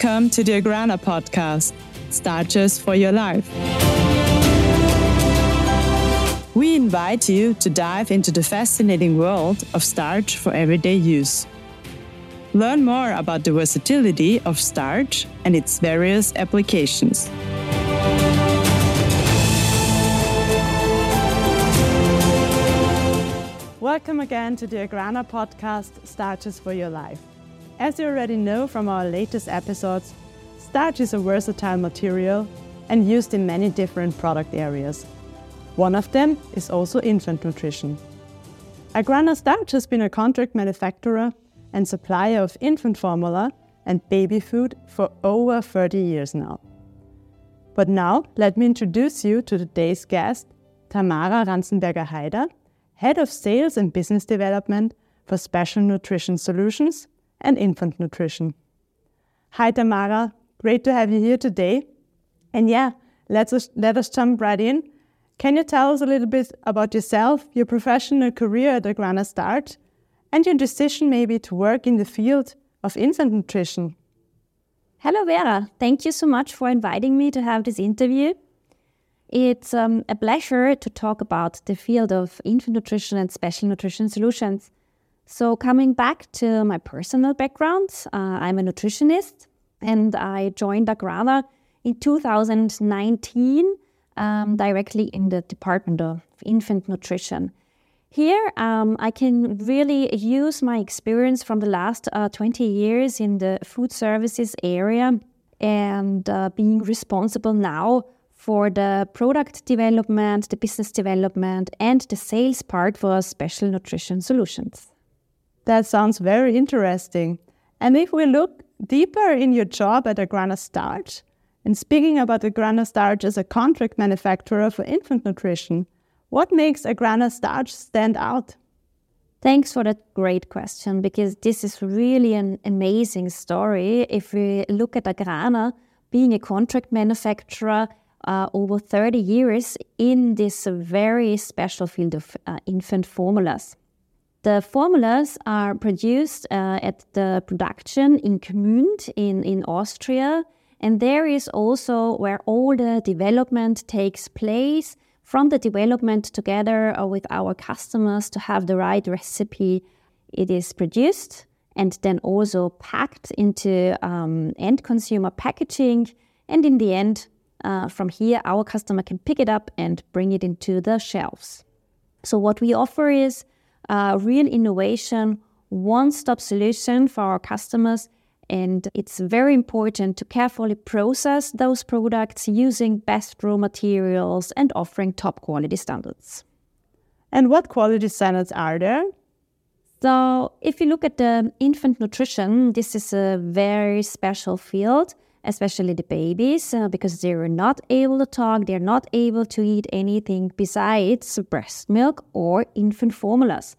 Welcome to the Agrana podcast, Starches for Your Life. We invite you to dive into the fascinating world of starch for everyday use. Learn more about the versatility of starch and its various applications. Welcome again to the Agrana podcast, Starches for Your Life. As you already know from our latest episodes, starch is a versatile material and used in many different product areas. One of them is also infant nutrition. Agrana Starch has been a contract manufacturer and supplier of infant formula and baby food for over 30 years now. But now, let me introduce you to today's guest, Tamara Ranzenberger Haider, Head of Sales and Business Development for Special Nutrition Solutions and infant nutrition. Hi, Tamara. Great to have you here today. And yeah, let's let us jump right in. Can you tell us a little bit about yourself, your professional career at Agrana Starch, and your decision maybe to work in the field of infant nutrition? Hello, Vera. Thank you so much for inviting me to have this interview. It's um, a pleasure to talk about the field of infant nutrition and special nutrition solutions. So, coming back to my personal background, uh, I'm a nutritionist and I joined Agrana in 2019 um, directly in the Department of Infant Nutrition. Here, um, I can really use my experience from the last uh, 20 years in the food services area and uh, being responsible now for the product development, the business development, and the sales part for special nutrition solutions. That sounds very interesting. And if we look deeper in your job at Agrana Starch, and speaking about Agrana Starch as a contract manufacturer for infant nutrition, what makes Agrana Starch stand out? Thanks for that great question because this is really an amazing story. If we look at Agrana being a contract manufacturer uh, over 30 years in this very special field of uh, infant formulas. The formulas are produced uh, at the production in Gmünd in, in Austria. And there is also where all the development takes place from the development together uh, with our customers to have the right recipe. It is produced and then also packed into um, end consumer packaging. And in the end, uh, from here, our customer can pick it up and bring it into the shelves. So, what we offer is a real innovation, one stop solution for our customers. And it's very important to carefully process those products using best raw materials and offering top quality standards. And what quality standards are there? So, if you look at the infant nutrition, this is a very special field, especially the babies, uh, because they're not able to talk, they're not able to eat anything besides breast milk or infant formulas.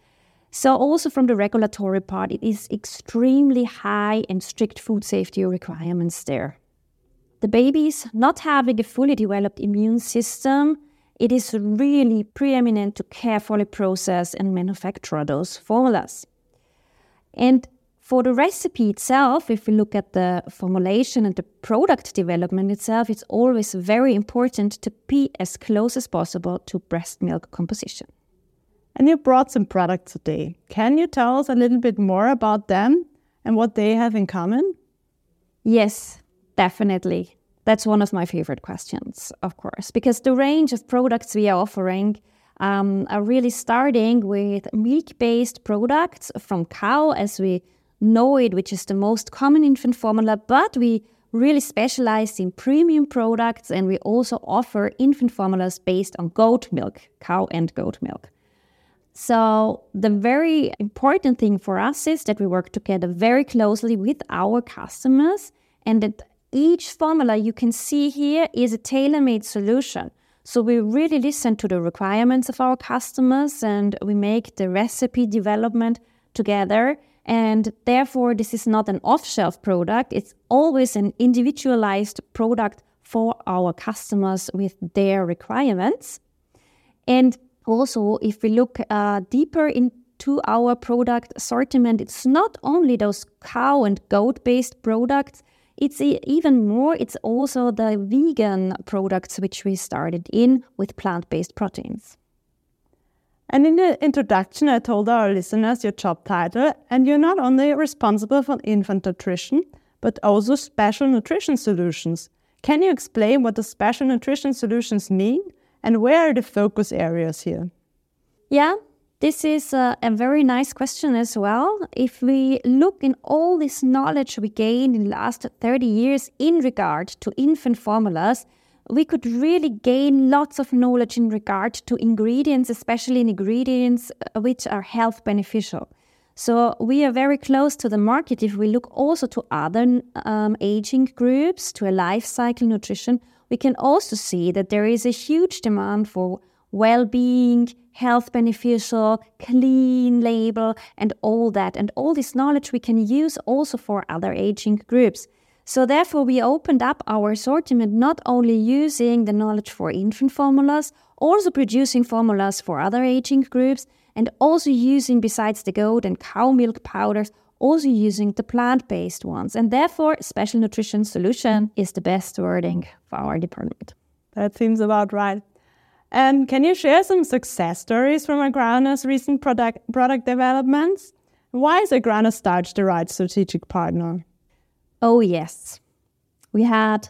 So, also from the regulatory part, it is extremely high and strict food safety requirements there. The babies not having a fully developed immune system, it is really preeminent to carefully process and manufacture those formulas. And for the recipe itself, if we look at the formulation and the product development itself, it's always very important to be as close as possible to breast milk composition. And you brought some products today. Can you tell us a little bit more about them and what they have in common? Yes, definitely. That's one of my favorite questions, of course, because the range of products we are offering um, are really starting with milk based products from cow, as we know it, which is the most common infant formula, but we really specialize in premium products and we also offer infant formulas based on goat milk, cow and goat milk. So, the very important thing for us is that we work together very closely with our customers and that each formula you can see here is a tailor made solution. So, we really listen to the requirements of our customers and we make the recipe development together. And therefore, this is not an off shelf product, it's always an individualized product for our customers with their requirements. And also, if we look uh, deeper into our product assortment, it's not only those cow and goat based products, it's even more, it's also the vegan products which we started in with plant based proteins. And in the introduction, I told our listeners your job title, and you're not only responsible for infant nutrition, but also special nutrition solutions. Can you explain what the special nutrition solutions mean and where are the focus areas here? Yeah, this is a, a, very nice question as well. If we look in all this knowledge we gained in the last 30 years in regard to infant formulas, we could really gain lots of knowledge in regard to ingredients, especially in ingredients uh, which are health beneficial. So we are very close to the market if we look also to other um, aging groups, to a life cycle nutrition. We can also see that there is a huge demand for well-being, health beneficial, clean label, and all that. And all this knowledge we can use also for other aging groups. So therefore, we opened up our assortment not only using the knowledge for infant formulas, also producing formulas for other aging groups, and also using, besides the goat and cow milk powders, also using the plant-based ones. And therefore, special nutrition solution is the best wording for our department. That seems about right. And can you share some success stories from Agrana's recent product, product developments? Why is Agrana Starch the right strategic partner? Oh, yes. We had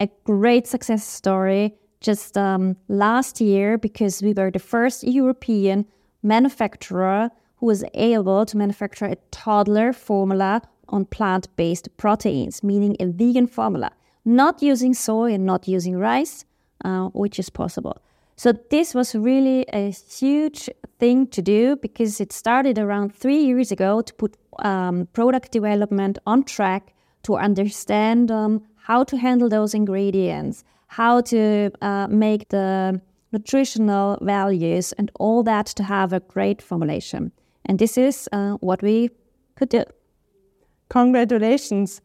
a great success story just um, last year because we were the first European manufacturer who was able to manufacture a toddler formula on plant based proteins, meaning a vegan formula, not using soy and not using rice, uh, which is possible. So, this was really a huge thing to do because it started around three years ago to put um, product development on track to understand um, how to handle those ingredients, how to uh, make the nutritional values, and all that to have a great formulation. And this is uh, what we could do. Congratulations!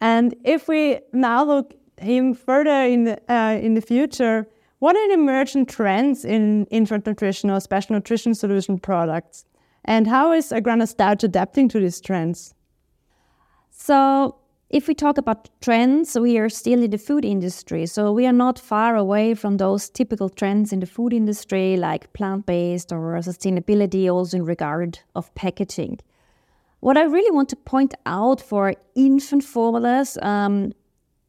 And if we now look even further in the, uh, in the future, what are the emerging trends in infant nutrition or special nutrition solution products? And how is Agrana Starch adapting to these trends? So, if we talk about trends, we are still in the food industry. So we are not far away from those typical trends in the food industry, like plant based or sustainability, also in regard of packaging. What I really want to point out for infant formulas, um,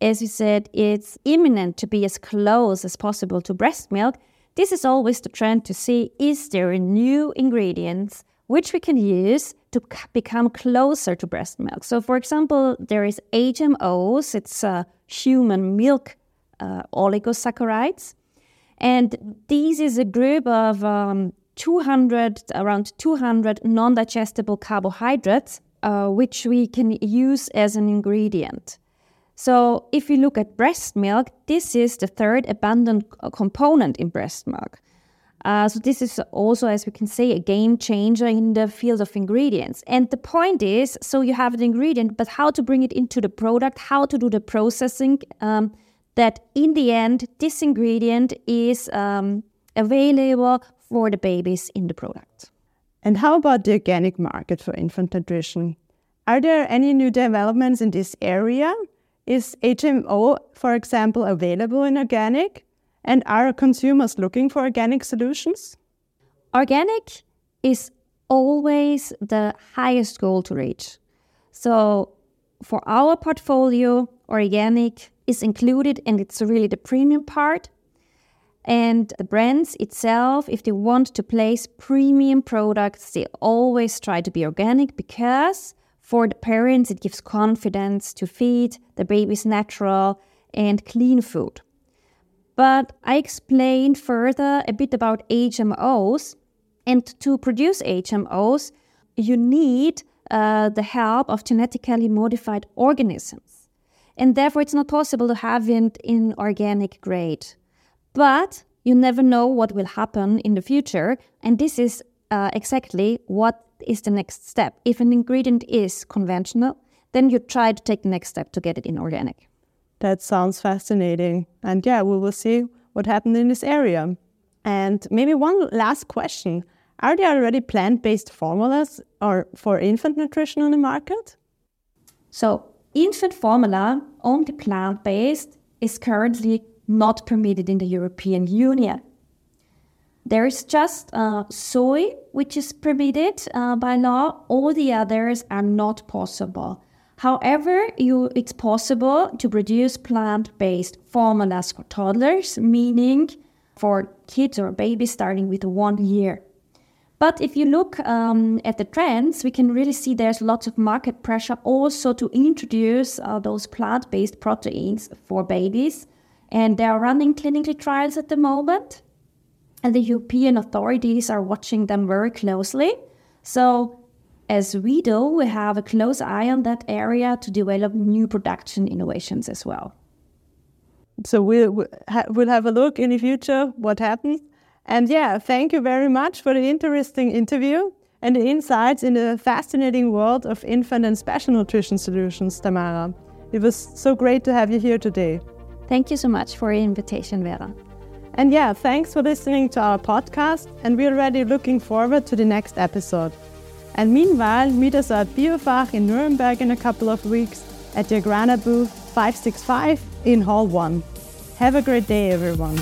as you said, it's imminent to be as close as possible to breast milk. This is always the trend to see is there a new ingredients which we can use to become closer to breast milk. So, for example, there is HMOs, it's uh, human milk uh, oligosaccharides. And this is a group of um, 200, around 200 non digestible carbohydrates, uh, which we can use as an ingredient. So, if you look at breast milk, this is the third abundant uh, component in breast milk. Uh, so this is also, as we can say, a game changer in the field of ingredients. And the point is, so you have the ingredient, but how to bring it into the product, how to do the processing, um, that in the end, this ingredient is um, available for the babies in the product. And how about the organic market for infant nutrition? Are there any new developments in this area? Is HMO, for example, available in organic? And are consumers looking for organic solutions? Organic is always the highest goal to reach. So for our portfolio, organic is included and it's really the premium part. And the brands itself, if they want to place premium products, they always try to be organic because for the parents, it gives confidence to feed the babies natural and clean food. But I explained further a bit about HMOs. And to produce HMOs, you need uh, the help of genetically modified organisms. And therefore, it's not possible to have it in organic grade. But you never know what will happen in the future. And this is uh, exactly what is the next step. If an ingredient is conventional, then you try to take the next step to get it in organic. That sounds fascinating. And yeah, we will see what happened in this area. And maybe one last question. Are there already plant based formulas or for infant nutrition on the market? So, infant formula, only plant based, is currently not permitted in the European Union. There is just uh, soy, which is permitted uh, by law. All the others are not possible. However, you, it's possible to produce plant-based formulas for toddlers, meaning for kids or babies starting with one year. But if you look um, at the trends, we can really see there's lots of market pressure also to introduce uh, those plant based proteins for babies. And they are running clinical trials at the moment. And the European authorities are watching them very closely. So, as we do, we have a close eye on that area to develop new production innovations as well. So, we'll, we'll have a look in the future what happens. And yeah, thank you very much for the interesting interview and the insights in the fascinating world of infant and special nutrition solutions, Tamara. It was so great to have you here today. Thank you so much for your invitation, Vera. And yeah, thanks for listening to our podcast, and we're already looking forward to the next episode. And meanwhile, meet us at Biofach in Nuremberg in a couple of weeks at the Agrana booth 565 in Hall 1. Have a great day, everyone.